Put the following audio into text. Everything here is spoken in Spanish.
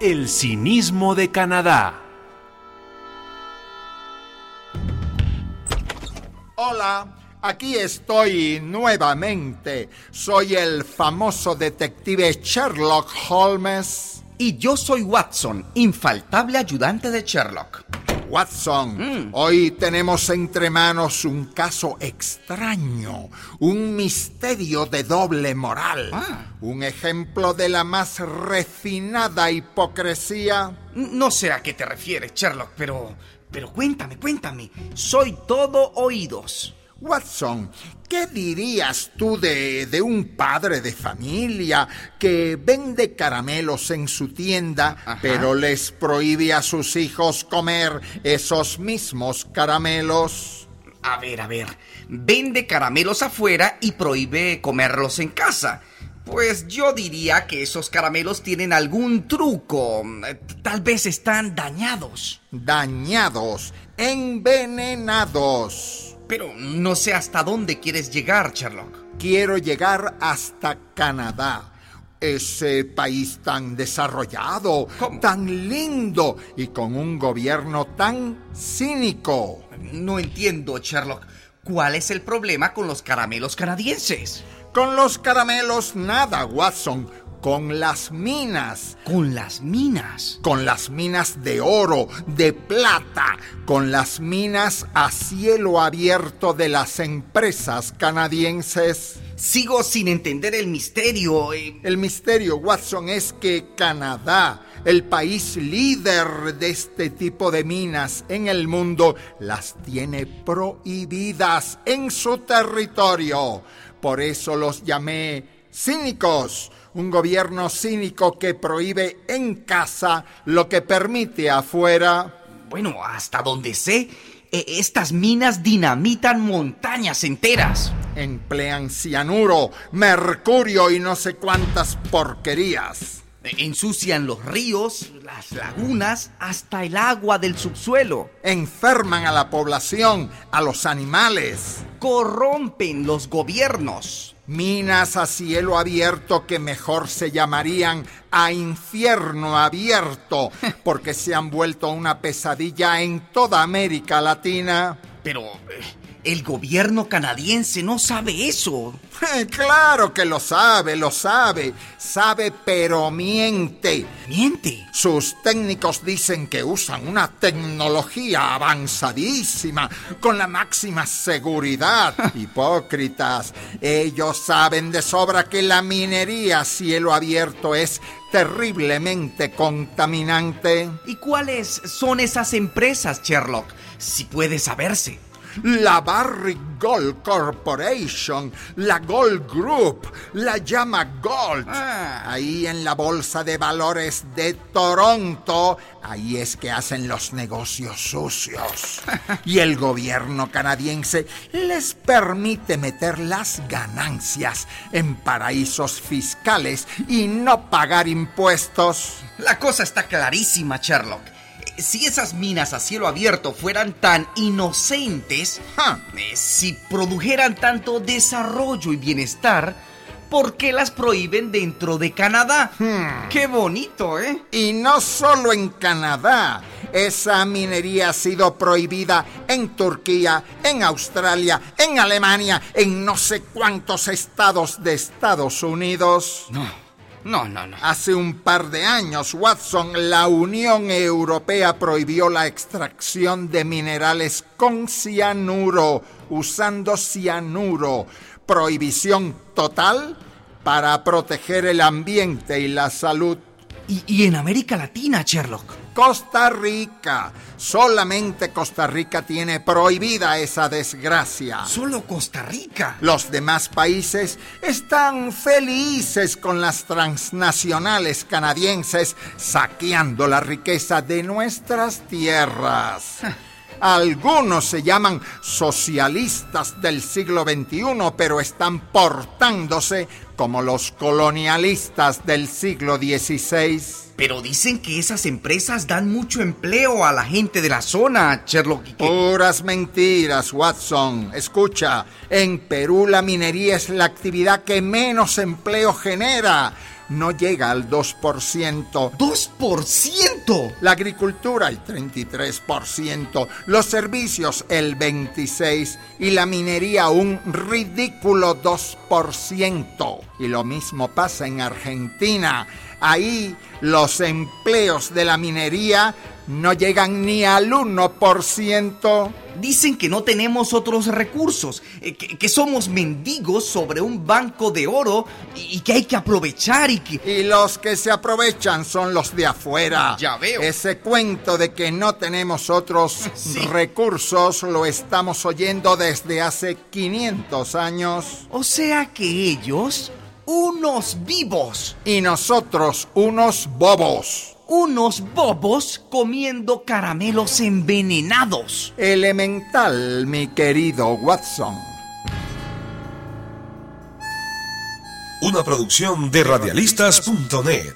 El cinismo de Canadá. Hola, aquí estoy nuevamente. Soy el famoso detective Sherlock Holmes. Y yo soy Watson, infaltable ayudante de Sherlock. Watson, hoy tenemos entre manos un caso extraño, un misterio de doble moral, Ah. un ejemplo de la más refinada hipocresía. No sé a qué te refieres, Sherlock, pero... Pero cuéntame, cuéntame. Soy todo oídos. Watson, ¿qué dirías tú de, de un padre de familia que vende caramelos en su tienda, Ajá. pero les prohíbe a sus hijos comer esos mismos caramelos? A ver, a ver. Vende caramelos afuera y prohíbe comerlos en casa. Pues yo diría que esos caramelos tienen algún truco. Eh, Tal vez están dañados. Dañados, envenenados. Pero no sé hasta dónde quieres llegar, Sherlock. Quiero llegar hasta Canadá. Ese país tan desarrollado, ¿Cómo? tan lindo y con un gobierno tan cínico. No entiendo, Sherlock. ¿Cuál es el problema con los caramelos canadienses? Con los caramelos nada, Watson. Con las minas. Con las minas. Con las minas de oro, de plata. Con las minas a cielo abierto de las empresas canadienses. Sigo sin entender el misterio. eh, El misterio, Watson, es que Canadá, el país líder de este tipo de minas en el mundo, las tiene prohibidas en su territorio. Por eso los llamé cínicos. Un gobierno cínico que prohíbe en casa lo que permite afuera. Bueno, hasta donde sé, eh, estas minas dinamitan montañas enteras. Emplean cianuro, mercurio y no sé cuántas porquerías. Eh, Ensucian los ríos, las lagunas, hasta el agua del subsuelo. Enferman a la población, a los animales. Corrompen los gobiernos. Minas a cielo abierto que mejor se llamarían a infierno abierto, porque se han vuelto una pesadilla en toda América Latina. Pero eh, el gobierno canadiense no sabe eso. Claro que lo sabe, lo sabe, sabe pero miente. Miente. Sus técnicos dicen que usan una tecnología avanzadísima, con la máxima seguridad. Hipócritas, ellos saben de sobra que la minería a cielo abierto es terriblemente contaminante. ¿Y cuáles son esas empresas, Sherlock? Si puede saberse. La Barrick Gold Corporation, la Gold Group, la llama Gold. Ah. Ahí en la Bolsa de Valores de Toronto, ahí es que hacen los negocios sucios. y el gobierno canadiense les permite meter las ganancias en paraísos fiscales y no pagar impuestos. La cosa está clarísima, Sherlock. Si esas minas a cielo abierto fueran tan inocentes, eh, si produjeran tanto desarrollo y bienestar, ¿por qué las prohíben dentro de Canadá? ¡Qué bonito, eh! Y no solo en Canadá. Esa minería ha sido prohibida en Turquía, en Australia, en Alemania, en no sé cuántos estados de Estados Unidos. No, no, no, no. Hace un par de años, Watson, la Unión Europea prohibió la extracción de minerales con cianuro, usando cianuro. Prohibición total para proteger el ambiente y la salud. Y, y en América Latina, Sherlock. Costa Rica. Solamente Costa Rica tiene prohibida esa desgracia. Solo Costa Rica. Los demás países están felices con las transnacionales canadienses saqueando la riqueza de nuestras tierras. Algunos se llaman socialistas del siglo XXI, pero están portándose como los colonialistas del siglo XVI. Pero dicen que esas empresas dan mucho empleo a la gente de la zona, Sherlock. Puras mentiras, Watson. Escucha, en Perú la minería es la actividad que menos empleo genera. no llega al 2%. ¡2%! La agricultura el 33%, los servicios el 26% y la minería un ridículo 2%. Y lo mismo pasa en Argentina. Ahí los empleos de la minería no llegan ni al 1%. Dicen que no tenemos otros recursos, eh, que, somos mendigos sobre un banco de oro y, que hay que aprovechar y que... Y los que se aprovechan son los de afuera. Ya veo. Ese cuento de que no tenemos otros recursos lo estamos oyendo desde hace 500 años. O sea que ellos, unos vivos. Y nosotros, unos bobos unos bobos comiendo caramelos envenenados. Elemental, mi querido Watson. Una producción de radialistas.net.